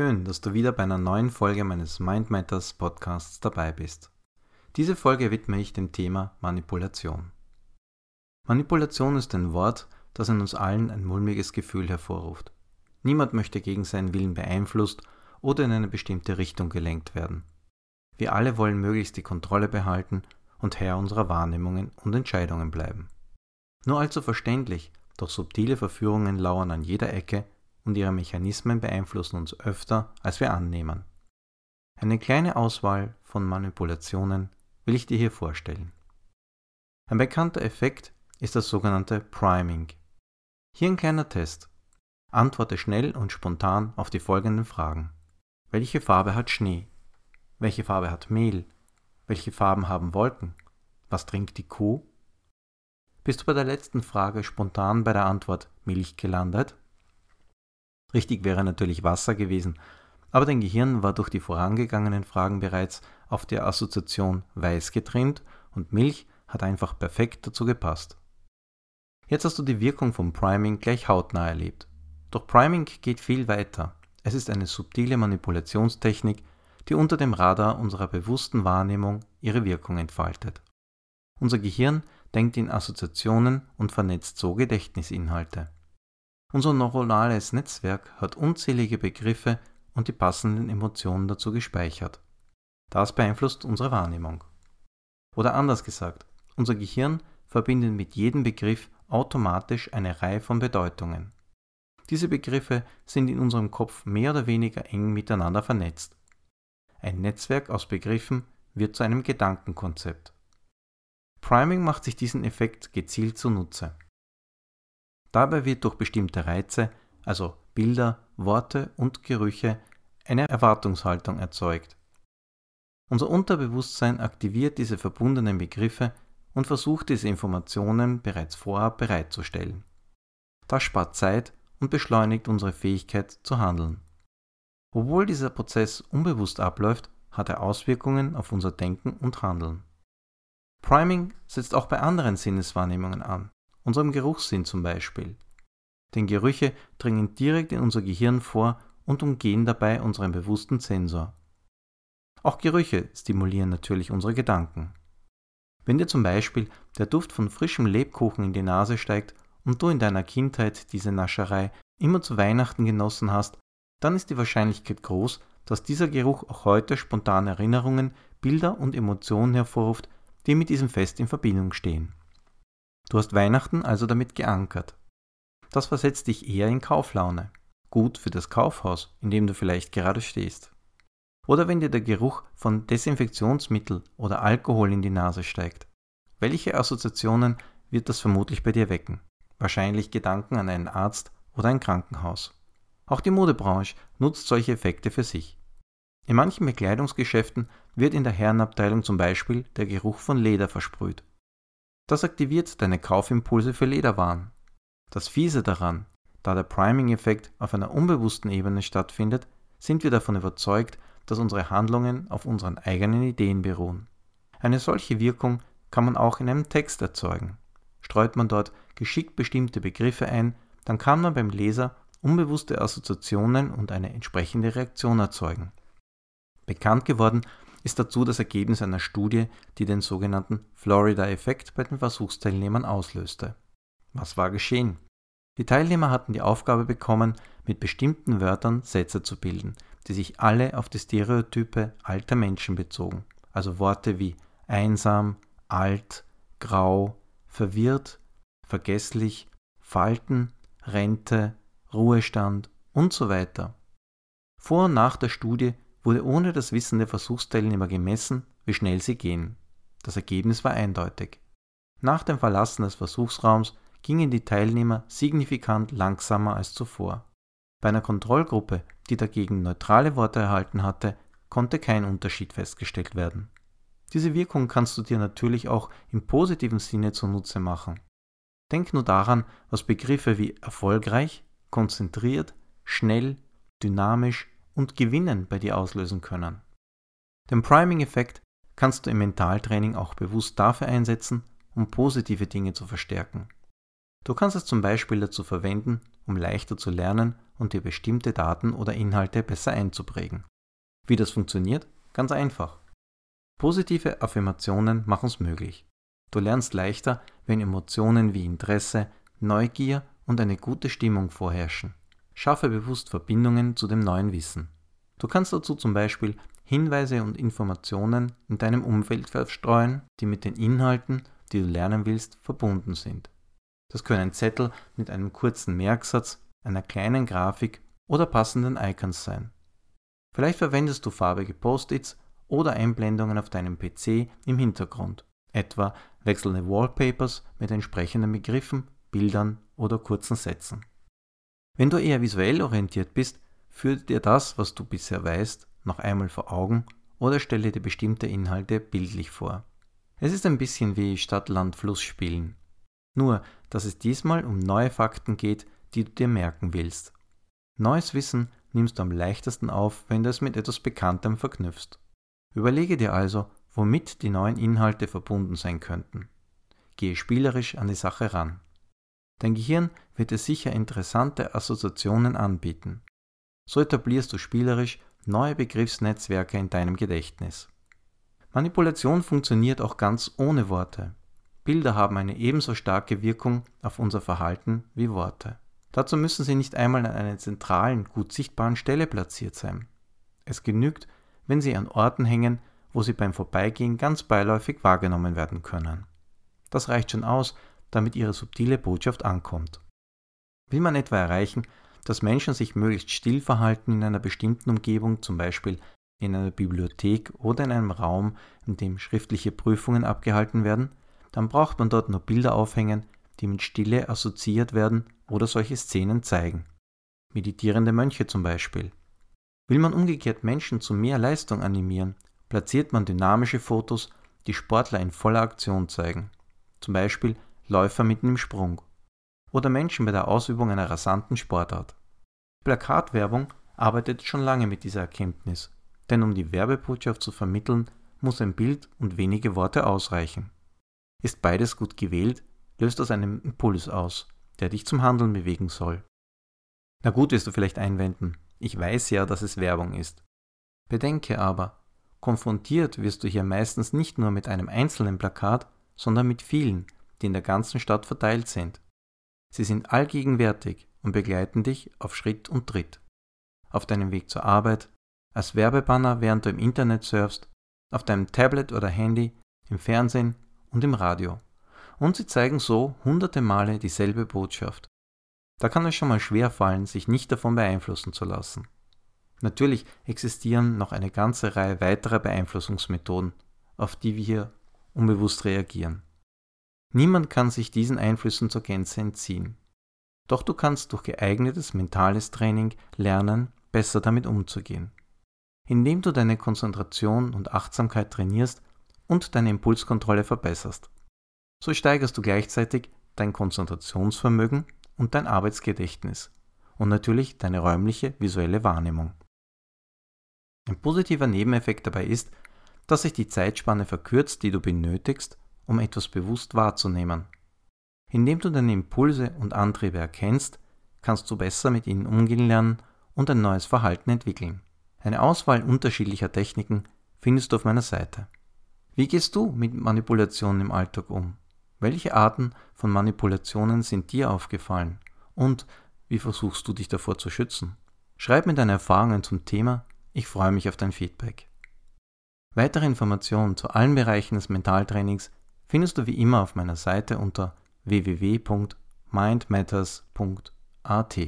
Schön, dass du wieder bei einer neuen Folge meines Mind Matters Podcasts dabei bist. Diese Folge widme ich dem Thema Manipulation. Manipulation ist ein Wort, das in uns allen ein mulmiges Gefühl hervorruft. Niemand möchte gegen seinen Willen beeinflusst oder in eine bestimmte Richtung gelenkt werden. Wir alle wollen möglichst die Kontrolle behalten und Herr unserer Wahrnehmungen und Entscheidungen bleiben. Nur allzu verständlich, doch subtile Verführungen lauern an jeder Ecke und ihre Mechanismen beeinflussen uns öfter, als wir annehmen. Eine kleine Auswahl von Manipulationen will ich dir hier vorstellen. Ein bekannter Effekt ist das sogenannte Priming. Hier ein kleiner Test. Antworte schnell und spontan auf die folgenden Fragen. Welche Farbe hat Schnee? Welche Farbe hat Mehl? Welche Farben haben Wolken? Was trinkt die Kuh? Bist du bei der letzten Frage spontan bei der Antwort Milch gelandet? Richtig wäre natürlich Wasser gewesen, aber dein Gehirn war durch die vorangegangenen Fragen bereits auf der Assoziation weiß getrimmt und Milch hat einfach perfekt dazu gepasst. Jetzt hast du die Wirkung vom Priming gleich hautnah erlebt. Doch Priming geht viel weiter. Es ist eine subtile Manipulationstechnik, die unter dem Radar unserer bewussten Wahrnehmung ihre Wirkung entfaltet. Unser Gehirn denkt in Assoziationen und vernetzt so Gedächtnisinhalte. Unser neuronales Netzwerk hat unzählige Begriffe und die passenden Emotionen dazu gespeichert. Das beeinflusst unsere Wahrnehmung. Oder anders gesagt, unser Gehirn verbindet mit jedem Begriff automatisch eine Reihe von Bedeutungen. Diese Begriffe sind in unserem Kopf mehr oder weniger eng miteinander vernetzt. Ein Netzwerk aus Begriffen wird zu einem Gedankenkonzept. Priming macht sich diesen Effekt gezielt zunutze. Dabei wird durch bestimmte Reize, also Bilder, Worte und Gerüche, eine Erwartungshaltung erzeugt. Unser Unterbewusstsein aktiviert diese verbundenen Begriffe und versucht diese Informationen bereits vorab bereitzustellen. Das spart Zeit und beschleunigt unsere Fähigkeit zu handeln. Obwohl dieser Prozess unbewusst abläuft, hat er Auswirkungen auf unser Denken und Handeln. Priming setzt auch bei anderen Sinneswahrnehmungen an, unserem Geruchssinn zum Beispiel. Denn Gerüche dringen direkt in unser Gehirn vor und umgehen dabei unseren bewussten Sensor. Auch Gerüche stimulieren natürlich unsere Gedanken. Wenn dir zum Beispiel der Duft von frischem Lebkuchen in die Nase steigt und du in deiner Kindheit diese Nascherei immer zu Weihnachten genossen hast, dann ist die Wahrscheinlichkeit groß, dass dieser Geruch auch heute spontane Erinnerungen, Bilder und Emotionen hervorruft, die mit diesem Fest in Verbindung stehen. Du hast Weihnachten also damit geankert. Das versetzt dich eher in Kauflaune. Gut für das Kaufhaus, in dem du vielleicht gerade stehst. Oder wenn dir der Geruch von Desinfektionsmittel oder Alkohol in die Nase steigt. Welche Assoziationen wird das vermutlich bei dir wecken? Wahrscheinlich Gedanken an einen Arzt oder ein Krankenhaus. Auch die Modebranche nutzt solche Effekte für sich. In manchen Bekleidungsgeschäften wird in der Herrenabteilung zum Beispiel der Geruch von Leder versprüht. Das aktiviert deine Kaufimpulse für Lederwaren. Das Fiese daran, da der Priming-Effekt auf einer unbewussten Ebene stattfindet, sind wir davon überzeugt, dass unsere Handlungen auf unseren eigenen Ideen beruhen. Eine solche Wirkung kann man auch in einem Text erzeugen. Streut man dort geschickt bestimmte Begriffe ein, dann kann man beim Leser unbewusste Assoziationen und eine entsprechende Reaktion erzeugen. Bekannt geworden ist dazu das Ergebnis einer Studie, die den sogenannten Florida-Effekt bei den Versuchsteilnehmern auslöste. Was war geschehen? Die Teilnehmer hatten die Aufgabe bekommen, mit bestimmten Wörtern Sätze zu bilden, die sich alle auf die Stereotype alter Menschen bezogen, also Worte wie einsam, alt, grau, verwirrt, vergesslich, Falten, Rente, Ruhestand und so weiter. Vor und nach der Studie wurde ohne das Wissen der Versuchsteilnehmer gemessen, wie schnell sie gehen. Das Ergebnis war eindeutig. Nach dem Verlassen des Versuchsraums gingen die Teilnehmer signifikant langsamer als zuvor. Bei einer Kontrollgruppe, die dagegen neutrale Worte erhalten hatte, konnte kein Unterschied festgestellt werden. Diese Wirkung kannst du dir natürlich auch im positiven Sinne zunutze machen. Denk nur daran, was Begriffe wie erfolgreich, konzentriert, schnell, dynamisch und Gewinnen bei dir auslösen können. Den Priming-Effekt kannst du im Mentaltraining auch bewusst dafür einsetzen, um positive Dinge zu verstärken. Du kannst es zum Beispiel dazu verwenden, um leichter zu lernen und dir bestimmte Daten oder Inhalte besser einzuprägen. Wie das funktioniert? Ganz einfach. Positive Affirmationen machen es möglich. Du lernst leichter, wenn Emotionen wie Interesse, Neugier und eine gute Stimmung vorherrschen. Schaffe bewusst Verbindungen zu dem neuen Wissen. Du kannst dazu zum Beispiel Hinweise und Informationen in deinem Umfeld verstreuen, die mit den Inhalten, die du lernen willst, verbunden sind. Das können Zettel mit einem kurzen Merksatz, einer kleinen Grafik oder passenden Icons sein. Vielleicht verwendest du farbige Post-its oder Einblendungen auf deinem PC im Hintergrund, etwa wechselnde Wallpapers mit entsprechenden Begriffen, Bildern oder kurzen Sätzen. Wenn du eher visuell orientiert bist, führe dir das, was du bisher weißt, noch einmal vor Augen oder stelle dir bestimmte Inhalte bildlich vor. Es ist ein bisschen wie Stadt-Land-Fluss spielen. Nur, dass es diesmal um neue Fakten geht, die du dir merken willst. Neues Wissen nimmst du am leichtesten auf, wenn du es mit etwas Bekanntem verknüpfst. Überlege dir also, womit die neuen Inhalte verbunden sein könnten. Gehe spielerisch an die Sache ran. Dein Gehirn wird dir sicher interessante Assoziationen anbieten. So etablierst du spielerisch neue Begriffsnetzwerke in deinem Gedächtnis. Manipulation funktioniert auch ganz ohne Worte. Bilder haben eine ebenso starke Wirkung auf unser Verhalten wie Worte. Dazu müssen sie nicht einmal an einer zentralen, gut sichtbaren Stelle platziert sein. Es genügt, wenn sie an Orten hängen, wo sie beim Vorbeigehen ganz beiläufig wahrgenommen werden können. Das reicht schon aus, damit ihre subtile Botschaft ankommt. Will man etwa erreichen, dass Menschen sich möglichst still verhalten in einer bestimmten Umgebung, zum Beispiel in einer Bibliothek oder in einem Raum, in dem schriftliche Prüfungen abgehalten werden, dann braucht man dort nur Bilder aufhängen, die mit Stille assoziiert werden oder solche Szenen zeigen. Meditierende Mönche zum Beispiel. Will man umgekehrt Menschen zu mehr Leistung animieren, platziert man dynamische Fotos, die Sportler in voller Aktion zeigen. Zum Beispiel Läufer mitten im Sprung. Oder Menschen bei der Ausübung einer rasanten Sportart. Plakatwerbung arbeitet schon lange mit dieser Erkenntnis, denn um die Werbebotschaft zu vermitteln, muss ein Bild und wenige Worte ausreichen. Ist beides gut gewählt, löst das einen Impuls aus, der dich zum Handeln bewegen soll. Na gut, wirst du vielleicht einwenden, ich weiß ja, dass es Werbung ist. Bedenke aber, konfrontiert wirst du hier meistens nicht nur mit einem einzelnen Plakat, sondern mit vielen, die in der ganzen Stadt verteilt sind. Sie sind allgegenwärtig und begleiten dich auf Schritt und Tritt. Auf deinem Weg zur Arbeit, als Werbebanner, während du im Internet surfst, auf deinem Tablet oder Handy, im Fernsehen und im Radio. Und sie zeigen so hunderte Male dieselbe Botschaft. Da kann es schon mal schwer fallen, sich nicht davon beeinflussen zu lassen. Natürlich existieren noch eine ganze Reihe weiterer Beeinflussungsmethoden, auf die wir unbewusst reagieren. Niemand kann sich diesen Einflüssen zur Gänze entziehen. Doch du kannst durch geeignetes mentales Training lernen, besser damit umzugehen. Indem du deine Konzentration und Achtsamkeit trainierst und deine Impulskontrolle verbesserst. So steigerst du gleichzeitig dein Konzentrationsvermögen und dein Arbeitsgedächtnis und natürlich deine räumliche visuelle Wahrnehmung. Ein positiver Nebeneffekt dabei ist, dass sich die Zeitspanne verkürzt, die du benötigst, um etwas bewusst wahrzunehmen. Indem du deine Impulse und Antriebe erkennst, kannst du besser mit ihnen umgehen lernen und ein neues Verhalten entwickeln. Eine Auswahl unterschiedlicher Techniken findest du auf meiner Seite. Wie gehst du mit Manipulationen im Alltag um? Welche Arten von Manipulationen sind dir aufgefallen? Und wie versuchst du dich davor zu schützen? Schreib mir deine Erfahrungen zum Thema. Ich freue mich auf dein Feedback. Weitere Informationen zu allen Bereichen des Mentaltrainings findest du wie immer auf meiner Seite unter www.mindmatters.at.